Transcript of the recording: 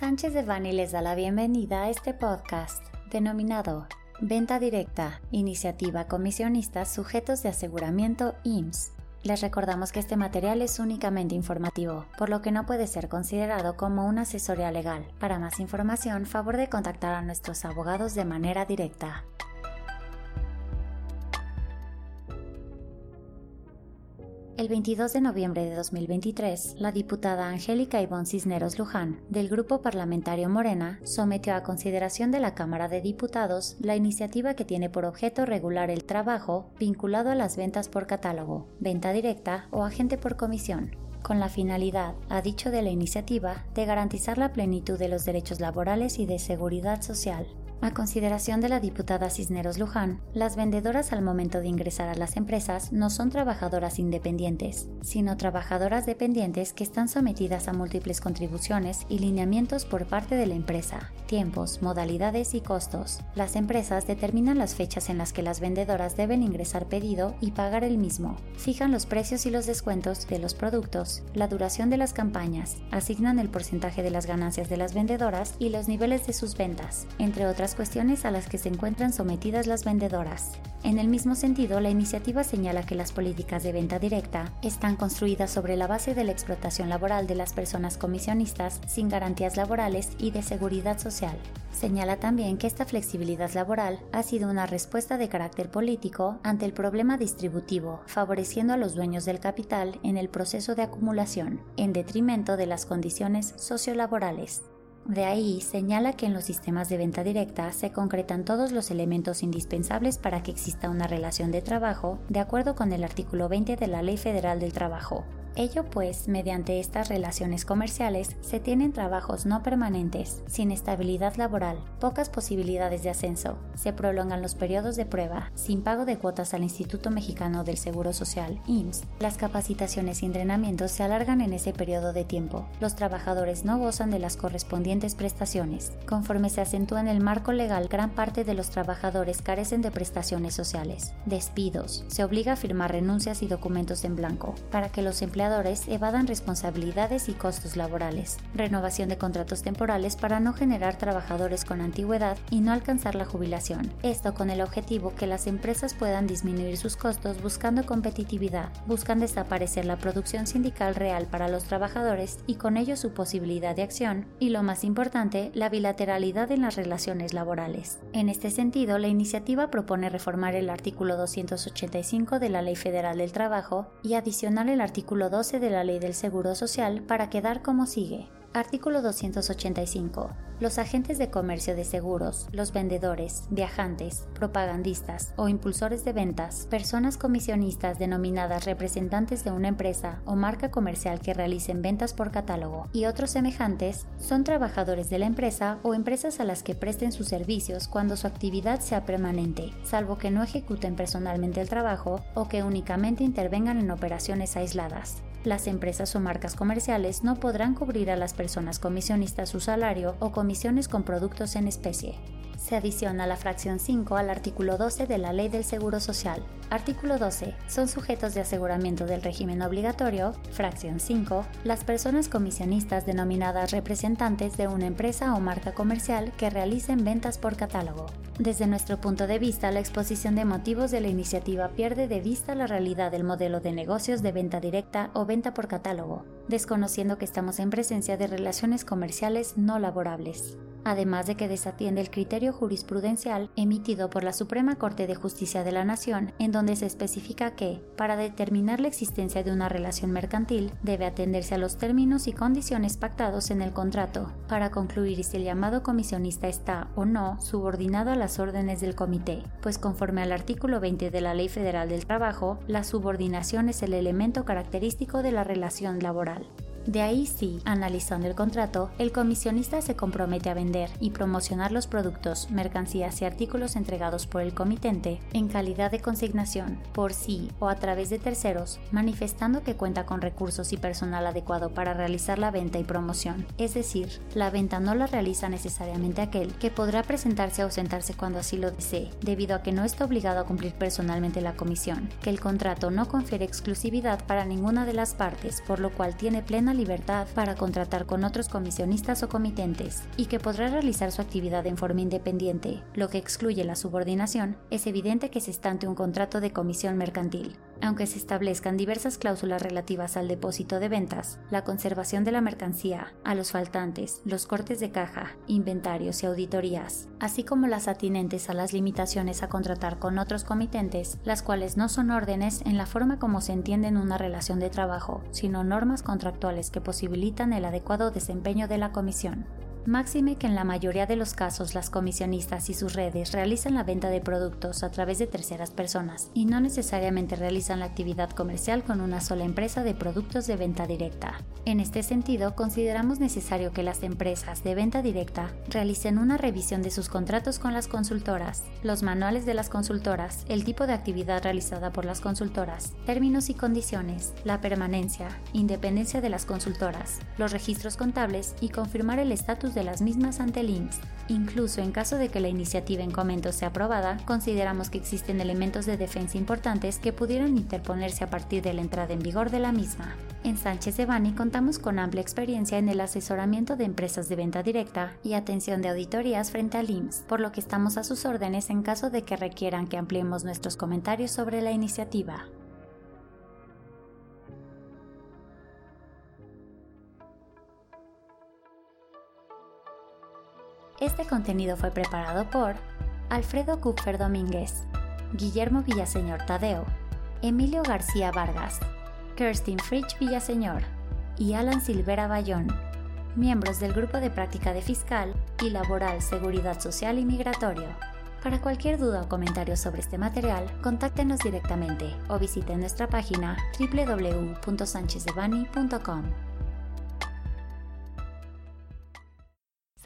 Sánchez de Bani les da la bienvenida a este podcast denominado Venta Directa, Iniciativa Comisionistas Sujetos de Aseguramiento IMSS. Les recordamos que este material es únicamente informativo, por lo que no puede ser considerado como una asesoría legal. Para más información, favor de contactar a nuestros abogados de manera directa. El 22 de noviembre de 2023, la diputada Angélica Ivonne Cisneros Luján, del Grupo Parlamentario Morena, sometió a consideración de la Cámara de Diputados la iniciativa que tiene por objeto regular el trabajo vinculado a las ventas por catálogo, venta directa o agente por comisión, con la finalidad, ha dicho de la iniciativa, de garantizar la plenitud de los derechos laborales y de seguridad social, a consideración de la diputada Cisneros Luján, las vendedoras al momento de ingresar a las empresas no son trabajadoras independientes, sino trabajadoras dependientes que están sometidas a múltiples contribuciones y lineamientos por parte de la empresa, tiempos, modalidades y costos. Las empresas determinan las fechas en las que las vendedoras deben ingresar pedido y pagar el mismo, fijan los precios y los descuentos de los productos, la duración de las campañas, asignan el porcentaje de las ganancias de las vendedoras y los niveles de sus ventas, entre otras cuestiones a las que se encuentran sometidas las vendedoras. En el mismo sentido, la iniciativa señala que las políticas de venta directa están construidas sobre la base de la explotación laboral de las personas comisionistas sin garantías laborales y de seguridad social. Señala también que esta flexibilidad laboral ha sido una respuesta de carácter político ante el problema distributivo, favoreciendo a los dueños del capital en el proceso de acumulación, en detrimento de las condiciones sociolaborales. De ahí señala que en los sistemas de venta directa se concretan todos los elementos indispensables para que exista una relación de trabajo de acuerdo con el artículo 20 de la Ley Federal del Trabajo, Ello pues, mediante estas relaciones comerciales se tienen trabajos no permanentes, sin estabilidad laboral, pocas posibilidades de ascenso, se prolongan los periodos de prueba, sin pago de cuotas al Instituto Mexicano del Seguro Social, IMSS, las capacitaciones y entrenamientos se alargan en ese periodo de tiempo, los trabajadores no gozan de las correspondientes prestaciones. Conforme se acentúa en el marco legal, gran parte de los trabajadores carecen de prestaciones sociales, despidos, se obliga a firmar renuncias y documentos en blanco, para que los empleados evadan responsabilidades y costos laborales, renovación de contratos temporales para no generar trabajadores con antigüedad y no alcanzar la jubilación. Esto con el objetivo que las empresas puedan disminuir sus costos buscando competitividad, buscan desaparecer la producción sindical real para los trabajadores y con ello su posibilidad de acción, y lo más importante, la bilateralidad en las relaciones laborales. En este sentido, la iniciativa propone reformar el artículo 285 de la Ley Federal del Trabajo y adicionar el artículo 12 de la Ley del Seguro Social para quedar como sigue. Artículo 285. Los agentes de comercio de seguros, los vendedores, viajantes, propagandistas o impulsores de ventas, personas comisionistas denominadas representantes de una empresa o marca comercial que realicen ventas por catálogo y otros semejantes, son trabajadores de la empresa o empresas a las que presten sus servicios cuando su actividad sea permanente, salvo que no ejecuten personalmente el trabajo o que únicamente intervengan en operaciones aisladas. Las empresas o marcas comerciales no podrán cubrir a las personas comisionistas su salario o comisiones con productos en especie. Se adiciona la fracción 5 al artículo 12 de la Ley del Seguro Social. Artículo 12. Son sujetos de aseguramiento del régimen obligatorio. Fracción 5. Las personas comisionistas denominadas representantes de una empresa o marca comercial que realicen ventas por catálogo. Desde nuestro punto de vista, la exposición de motivos de la iniciativa pierde de vista la realidad del modelo de negocios de venta directa o venta por catálogo, desconociendo que estamos en presencia de relaciones comerciales no laborables además de que desatiende el criterio jurisprudencial emitido por la Suprema Corte de Justicia de la Nación, en donde se especifica que, para determinar la existencia de una relación mercantil, debe atenderse a los términos y condiciones pactados en el contrato, para concluir si el llamado comisionista está o no subordinado a las órdenes del comité, pues conforme al artículo 20 de la Ley Federal del Trabajo, la subordinación es el elemento característico de la relación laboral. De ahí sí, analizando el contrato, el comisionista se compromete a vender y promocionar los productos, mercancías y artículos entregados por el comitente en calidad de consignación, por sí o a través de terceros, manifestando que cuenta con recursos y personal adecuado para realizar la venta y promoción. Es decir, la venta no la realiza necesariamente aquel que podrá presentarse o ausentarse cuando así lo desee, debido a que no está obligado a cumplir personalmente la comisión, que el contrato no confiere exclusividad para ninguna de las partes, por lo cual tiene plena libertad para contratar con otros comisionistas o comitentes y que podrá realizar su actividad en forma independiente, lo que excluye la subordinación, es evidente que se está ante un contrato de comisión mercantil. Aunque se establezcan diversas cláusulas relativas al depósito de ventas, la conservación de la mercancía, a los faltantes, los cortes de caja, inventarios y auditorías, así como las atinentes a las limitaciones a contratar con otros comitentes, las cuales no son órdenes en la forma como se entiende en una relación de trabajo, sino normas contractuales que posibilitan el adecuado desempeño de la comisión. Máxime que en la mayoría de los casos las comisionistas y sus redes realizan la venta de productos a través de terceras personas y no necesariamente realizan la actividad comercial con una sola empresa de productos de venta directa. En este sentido, consideramos necesario que las empresas de venta directa realicen una revisión de sus contratos con las consultoras, los manuales de las consultoras, el tipo de actividad realizada por las consultoras, términos y condiciones, la permanencia, independencia de las consultoras, los registros contables y confirmar el estatus de las mismas ante el IMSS. Incluso en caso de que la iniciativa en comento sea aprobada, consideramos que existen elementos de defensa importantes que pudieran interponerse a partir de la entrada en vigor de la misma. En Sánchez de contamos con amplia experiencia en el asesoramiento de empresas de venta directa y atención de auditorías frente al IMSS, por lo que estamos a sus órdenes en caso de que requieran que ampliemos nuestros comentarios sobre la iniciativa. Este contenido fue preparado por Alfredo Kupfer Domínguez, Guillermo Villaseñor Tadeo, Emilio García Vargas, Kirstin Fritsch Villaseñor y Alan Silvera Bayón, miembros del Grupo de Práctica de Fiscal y Laboral Seguridad Social y Migratorio. Para cualquier duda o comentario sobre este material, contáctenos directamente o visiten nuestra página www.sanchezdevani.com.